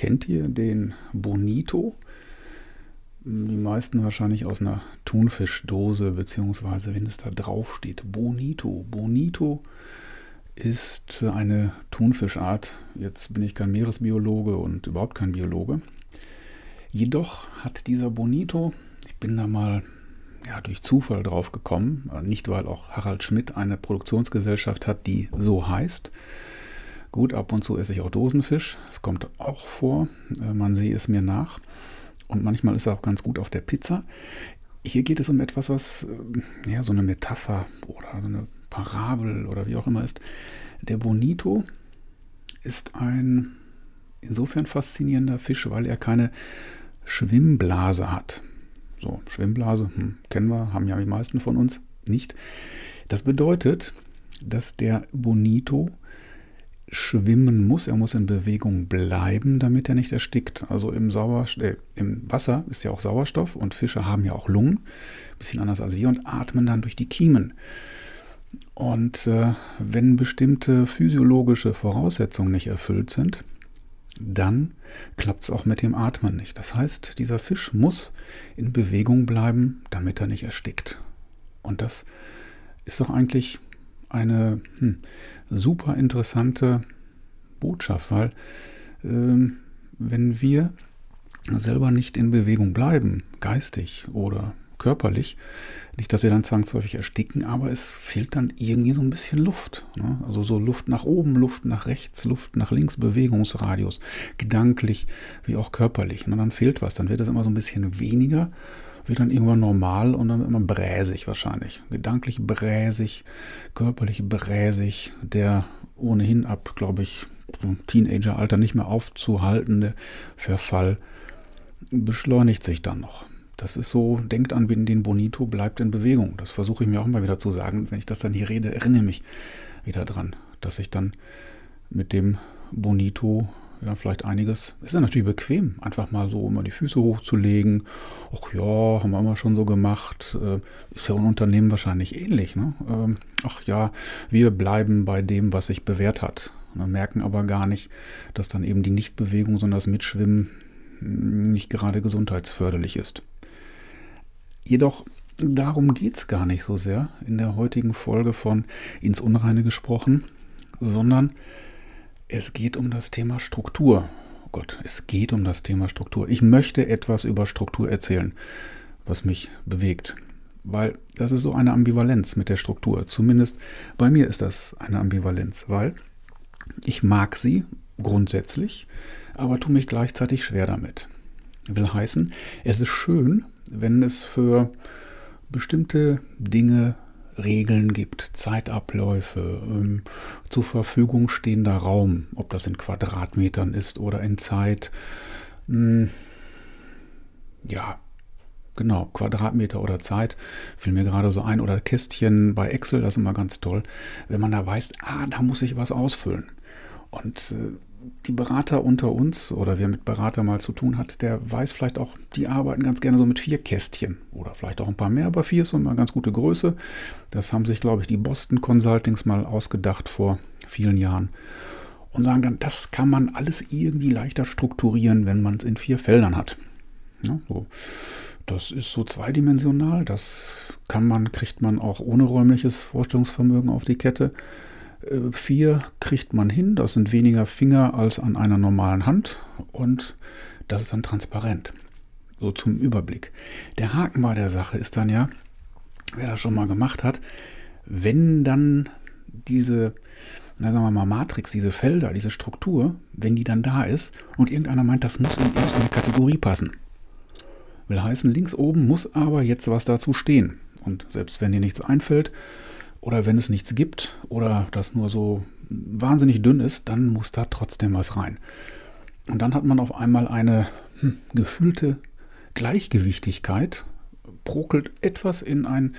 kennt ihr den Bonito? Die meisten wahrscheinlich aus einer Thunfischdose, beziehungsweise wenn es da drauf steht, Bonito. Bonito ist eine Thunfischart. Jetzt bin ich kein Meeresbiologe und überhaupt kein Biologe. Jedoch hat dieser Bonito, ich bin da mal ja, durch Zufall drauf gekommen, nicht weil auch Harald Schmidt eine Produktionsgesellschaft hat, die so heißt. Gut, ab und zu esse ich auch Dosenfisch, es kommt auch vor, äh, man sehe es mir nach. Und manchmal ist er auch ganz gut auf der Pizza. Hier geht es um etwas, was äh, ja so eine Metapher oder so eine Parabel oder wie auch immer ist. Der Bonito ist ein insofern faszinierender Fisch, weil er keine Schwimmblase hat. So, Schwimmblase, hm, kennen wir, haben ja die meisten von uns nicht. Das bedeutet, dass der Bonito schwimmen muss, er muss in Bewegung bleiben, damit er nicht erstickt. Also im, Sauerst äh, im Wasser ist ja auch Sauerstoff und Fische haben ja auch Lungen, bisschen anders als wir, und atmen dann durch die Kiemen. Und äh, wenn bestimmte physiologische Voraussetzungen nicht erfüllt sind, dann klappt es auch mit dem Atmen nicht. Das heißt, dieser Fisch muss in Bewegung bleiben, damit er nicht erstickt. Und das ist doch eigentlich eine hm, super interessante Botschaft, weil äh, wenn wir selber nicht in Bewegung bleiben, geistig oder körperlich. Nicht, dass wir dann zwangsläufig ersticken, aber es fehlt dann irgendwie so ein bisschen Luft. Ne? Also so Luft nach oben, Luft nach rechts, Luft nach links, Bewegungsradius, gedanklich wie auch körperlich. Und dann fehlt was, dann wird es immer so ein bisschen weniger, wird dann irgendwann normal und dann immer bräsig wahrscheinlich. Gedanklich bräsig, körperlich bräsig, der ohnehin ab, glaube ich, Teenageralter nicht mehr aufzuhaltende Verfall beschleunigt sich dann noch. Das ist so, denkt an den Bonito, bleibt in Bewegung. Das versuche ich mir auch immer wieder zu sagen. Wenn ich das dann hier rede, erinnere mich wieder dran, dass ich dann mit dem Bonito ja, vielleicht einiges. Ist ja natürlich bequem, einfach mal so immer die Füße hochzulegen. Ach ja, haben wir immer schon so gemacht. Äh, ist ja ein Unternehmen wahrscheinlich ähnlich. Ne? Ähm, ach ja, wir bleiben bei dem, was sich bewährt hat. Und merken aber gar nicht, dass dann eben die Nichtbewegung, sondern das Mitschwimmen nicht gerade gesundheitsförderlich ist. Jedoch darum geht es gar nicht so sehr in der heutigen Folge von ins Unreine gesprochen, sondern es geht um das Thema Struktur. Oh Gott, es geht um das Thema Struktur. Ich möchte etwas über Struktur erzählen, was mich bewegt. Weil das ist so eine Ambivalenz mit der Struktur. Zumindest bei mir ist das eine Ambivalenz, weil ich mag sie grundsätzlich, aber tue mich gleichzeitig schwer damit. Will heißen, es ist schön, wenn es für bestimmte Dinge Regeln gibt, Zeitabläufe, ähm, zur Verfügung stehender Raum, ob das in Quadratmetern ist oder in Zeit. Mh, hm, ja, genau, Quadratmeter oder Zeit, fiel mir gerade so ein, oder Kästchen bei Excel, das ist immer ganz toll, wenn man da weiß, ah, da muss ich was ausfüllen. Und äh, die Berater unter uns oder wer mit Berater mal zu tun hat, der weiß vielleicht auch, die arbeiten ganz gerne so mit vier Kästchen oder vielleicht auch ein paar mehr, aber vier ist so eine ganz gute Größe. Das haben sich, glaube ich, die Boston Consultings mal ausgedacht vor vielen Jahren und sagen dann, das kann man alles irgendwie leichter strukturieren, wenn man es in vier Feldern hat. Ja, so. Das ist so zweidimensional, das kann man, kriegt man auch ohne räumliches Vorstellungsvermögen auf die Kette. Äh, vier kriegt man hin, das sind weniger Finger als an einer normalen Hand und das ist dann transparent. So zum Überblick. Der Haken bei der Sache ist dann ja, wer das schon mal gemacht hat, wenn dann diese, na sagen wir mal, Matrix, diese Felder, diese Struktur, wenn die dann da ist und irgendeiner meint, das muss in irgendeine Kategorie passen. Will heißen, links oben muss aber jetzt was dazu stehen. Und selbst wenn dir nichts einfällt, oder wenn es nichts gibt oder das nur so wahnsinnig dünn ist, dann muss da trotzdem was rein. Und dann hat man auf einmal eine hm, gefühlte Gleichgewichtigkeit, brokelt etwas in ein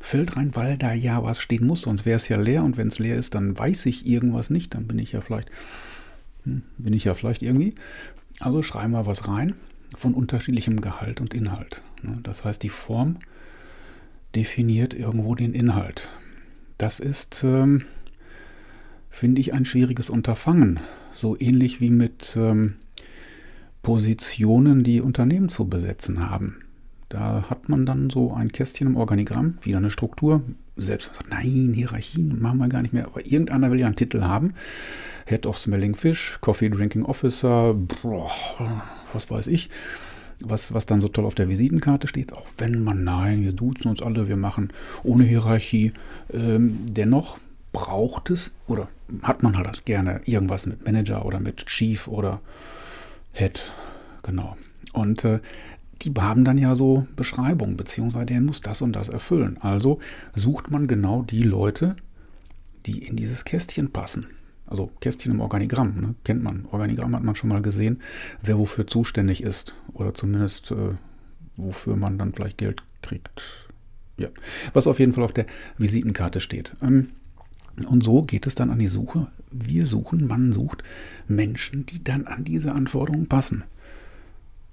Feld rein, weil da ja was stehen muss, sonst wäre es ja leer und wenn es leer ist, dann weiß ich irgendwas nicht, dann bin ich ja vielleicht, hm, bin ich ja vielleicht irgendwie. Also schreiben wir was rein von unterschiedlichem Gehalt und Inhalt. Ne? Das heißt, die Form definiert irgendwo den Inhalt. Das ist, ähm, finde ich, ein schwieriges Unterfangen. So ähnlich wie mit ähm, Positionen, die Unternehmen zu besetzen haben. Da hat man dann so ein Kästchen im Organigramm, wieder eine Struktur. Selbst sagt, nein, Hierarchien machen wir gar nicht mehr. Aber irgendeiner will ja einen Titel haben. Head of Smelling Fish, Coffee Drinking Officer, boah, was weiß ich. Was, was dann so toll auf der Visitenkarte steht, auch wenn man, nein, wir duzen uns alle, wir machen ohne Hierarchie. Ähm, dennoch braucht es oder hat man halt gerne irgendwas mit Manager oder mit Chief oder Head. Genau. Und äh, die haben dann ja so Beschreibungen, beziehungsweise der muss das und das erfüllen. Also sucht man genau die Leute, die in dieses Kästchen passen. Also Kästchen im Organigramm, ne? kennt man. Organigramm hat man schon mal gesehen, wer wofür zuständig ist. Oder zumindest äh, wofür man dann vielleicht Geld kriegt. Ja. Was auf jeden Fall auf der Visitenkarte steht. Ähm, und so geht es dann an die Suche. Wir suchen, man sucht Menschen, die dann an diese Anforderungen passen.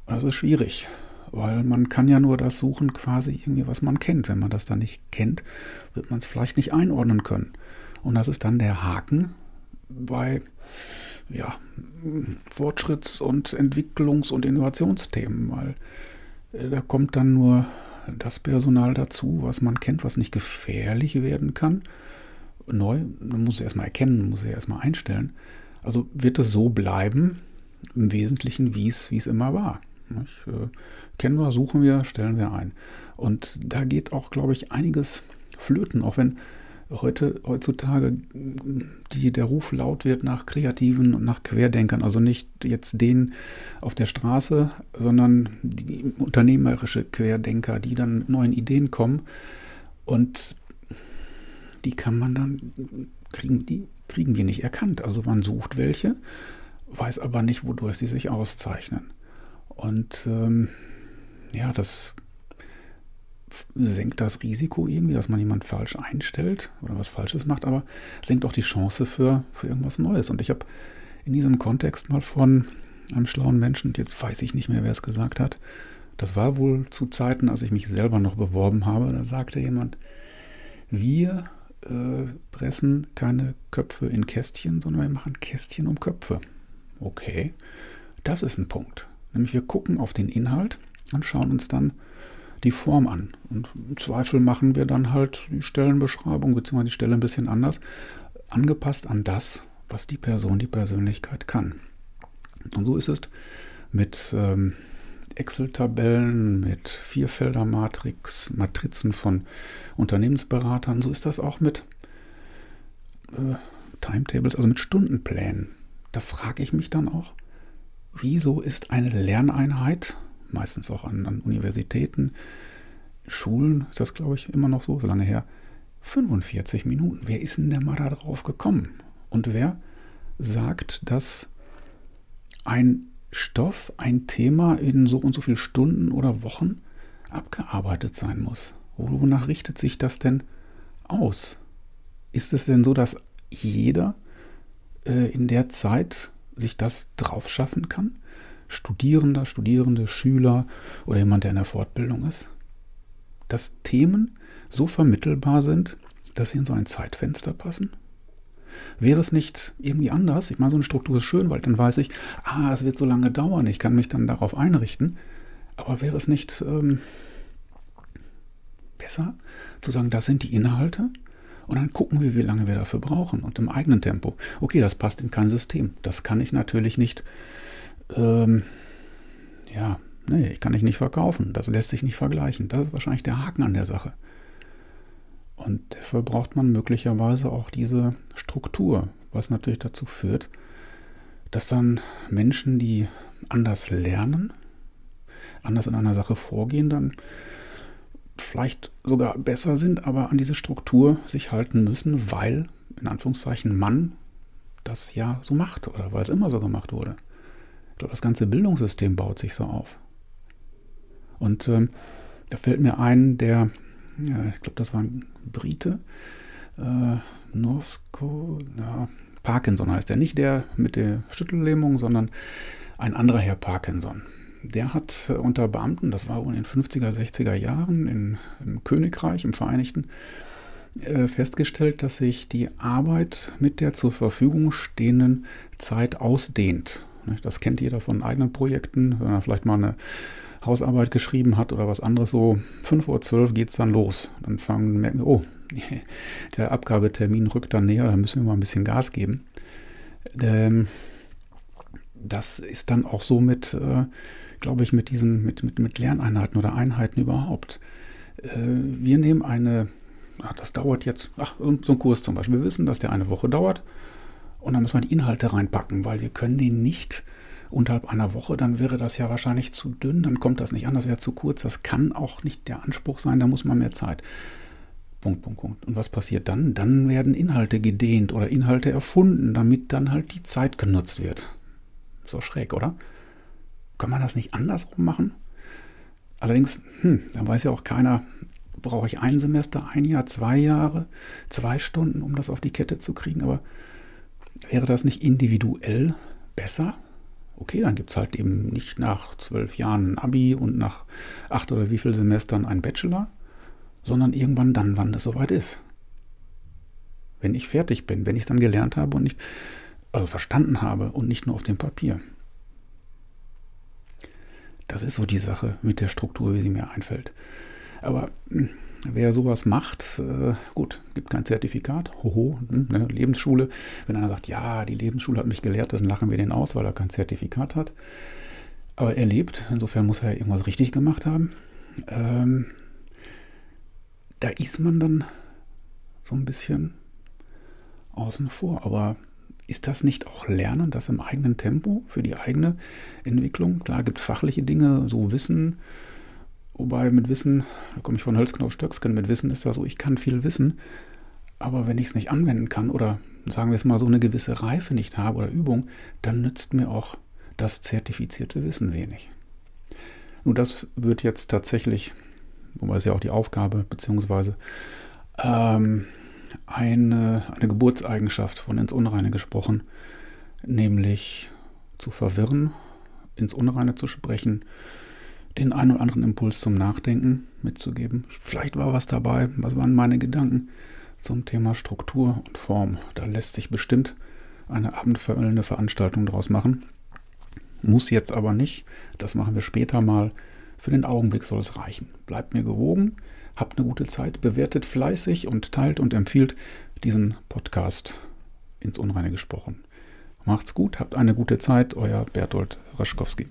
Das ist schwierig, weil man kann ja nur das suchen, quasi irgendwie, was man kennt. Wenn man das dann nicht kennt, wird man es vielleicht nicht einordnen können. Und das ist dann der Haken bei ja, Fortschritts- und Entwicklungs- und Innovationsthemen, weil äh, da kommt dann nur das Personal dazu, was man kennt, was nicht gefährlich werden kann neu, man muss es erstmal erkennen, muss es erstmal einstellen. Also wird es so bleiben, im Wesentlichen, wie es, immer war. Nicht? Äh, kennen wir, suchen wir, stellen wir ein. Und da geht auch, glaube ich, einiges flöten, auch wenn heute, heutzutage die, der Ruf laut wird nach Kreativen und nach Querdenkern, also nicht jetzt den auf der Straße, sondern die unternehmerische Querdenker, die dann mit neuen Ideen kommen. Und die kann man dann, kriegen, die kriegen wir nicht erkannt. Also man sucht welche, weiß aber nicht, wodurch sie sich auszeichnen. Und ähm, ja, das senkt das Risiko irgendwie, dass man jemand falsch einstellt oder was Falsches macht, aber senkt auch die Chance für, für irgendwas Neues. Und ich habe in diesem Kontext mal von einem schlauen Menschen, jetzt weiß ich nicht mehr, wer es gesagt hat, das war wohl zu Zeiten, als ich mich selber noch beworben habe, da sagte jemand, wir äh, pressen keine Köpfe in Kästchen, sondern wir machen Kästchen um Köpfe. Okay, das ist ein Punkt. Nämlich wir gucken auf den Inhalt und schauen uns dann die Form an. Und im Zweifel machen wir dann halt die Stellenbeschreibung bzw. die Stelle ein bisschen anders, angepasst an das, was die Person, die Persönlichkeit kann. Und so ist es mit ähm, Excel-Tabellen, mit Vierfelder-Matrix, Matrizen von Unternehmensberatern. So ist das auch mit äh, Timetables, also mit Stundenplänen. Da frage ich mich dann auch, wieso ist eine Lerneinheit, meistens auch an, an Universitäten, Schulen, ist das glaube ich immer noch so, so lange her, 45 Minuten. Wer ist denn der mal da drauf gekommen? Und wer sagt, dass ein Stoff, ein Thema in so und so viele Stunden oder Wochen abgearbeitet sein muss. Wonach richtet sich das denn aus? Ist es denn so, dass jeder äh, in der Zeit sich das drauf schaffen kann? Studierender, Studierende, Schüler oder jemand, der in der Fortbildung ist? Dass Themen so vermittelbar sind, dass sie in so ein Zeitfenster passen? Wäre es nicht irgendwie anders? Ich meine, so eine Struktur ist schön, weil dann weiß ich, ah, es wird so lange dauern, ich kann mich dann darauf einrichten. Aber wäre es nicht ähm, besser zu sagen, das sind die Inhalte und dann gucken wir, wie lange wir dafür brauchen und im eigenen Tempo. Okay, das passt in kein System. Das kann ich natürlich nicht, ähm, ja, nee, ich kann ich nicht verkaufen. Das lässt sich nicht vergleichen. Das ist wahrscheinlich der Haken an der Sache. Und dafür braucht man möglicherweise auch diese Struktur, was natürlich dazu führt, dass dann Menschen, die anders lernen, anders in einer Sache vorgehen, dann vielleicht sogar besser sind, aber an diese Struktur sich halten müssen, weil, in Anführungszeichen, man das ja so macht oder weil es immer so gemacht wurde. Das ganze Bildungssystem baut sich so auf. Und ähm, da fällt mir ein, der ja, ich glaube, das war ein Brite, äh, Northco, ja, Parkinson heißt er. Nicht der mit der Schüttellähmung, sondern ein anderer Herr Parkinson. Der hat unter Beamten, das war wohl in den 50er, 60er Jahren in, im Königreich, im Vereinigten, äh, festgestellt, dass sich die Arbeit mit der zur Verfügung stehenden Zeit ausdehnt. Das kennt jeder von eigenen Projekten, wenn er vielleicht mal eine Hausarbeit geschrieben hat oder was anderes. So 5.12 Uhr geht es dann los. Dann fangen, merken wir, oh, der Abgabetermin rückt dann näher, da müssen wir mal ein bisschen Gas geben. Ähm, das ist dann auch so mit, äh, glaube ich, mit diesen, mit, mit, mit Lerneinheiten oder Einheiten überhaupt. Äh, wir nehmen eine, das dauert jetzt, ach, so ein Kurs zum Beispiel. Wir wissen, dass der eine Woche dauert und dann müssen wir die Inhalte reinpacken, weil wir können den nicht unterhalb einer Woche, dann wäre das ja wahrscheinlich zu dünn, dann kommt das nicht an, das wäre zu kurz. Das kann auch nicht der Anspruch sein, da muss man mehr Zeit. Punkt, Punkt, Punkt. Und was passiert dann? Dann werden Inhalte gedehnt oder Inhalte erfunden, damit dann halt die Zeit genutzt wird. So schräg, oder? Kann man das nicht andersrum machen? Allerdings, hm, dann weiß ja auch keiner, brauche ich ein Semester, ein Jahr, zwei Jahre, zwei Stunden, um das auf die Kette zu kriegen. Aber wäre das nicht individuell besser? Okay, dann gibt es halt eben nicht nach zwölf Jahren ein Abi und nach acht oder wie viel Semestern ein Bachelor, sondern irgendwann dann, wann das soweit ist. Wenn ich fertig bin, wenn ich es dann gelernt habe und nicht, also verstanden habe und nicht nur auf dem Papier. Das ist so die Sache mit der Struktur, wie sie mir einfällt. Aber hm, wer sowas macht, äh, gut, gibt kein Zertifikat, hoho, hm, ne, Lebensschule. Wenn einer sagt, ja, die Lebensschule hat mich gelehrt, dann lachen wir den aus, weil er kein Zertifikat hat. Aber er lebt, insofern muss er irgendwas richtig gemacht haben. Ähm, da ist man dann so ein bisschen außen vor. Aber ist das nicht auch Lernen, das im eigenen Tempo für die eigene Entwicklung? Klar, gibt es fachliche Dinge, so Wissen. Wobei mit Wissen, da komme ich von Hölzgen Stöcksken, mit Wissen ist das so, ich kann viel wissen, aber wenn ich es nicht anwenden kann oder sagen wir es mal so eine gewisse Reife nicht habe oder Übung, dann nützt mir auch das zertifizierte Wissen wenig. Nun, das wird jetzt tatsächlich wobei es ja auch die Aufgabe beziehungsweise ähm, eine, eine Geburtseigenschaft von ins Unreine gesprochen, nämlich zu verwirren, ins Unreine zu sprechen, den einen oder anderen Impuls zum Nachdenken mitzugeben. Vielleicht war was dabei, was waren meine Gedanken zum Thema Struktur und Form. Da lässt sich bestimmt eine abendveröllende Veranstaltung draus machen. Muss jetzt aber nicht. Das machen wir später mal. Für den Augenblick soll es reichen. Bleibt mir gewogen, habt eine gute Zeit, bewertet fleißig und teilt und empfiehlt diesen Podcast ins Unreine gesprochen. Macht's gut, habt eine gute Zeit, euer Bertolt Raschkowski.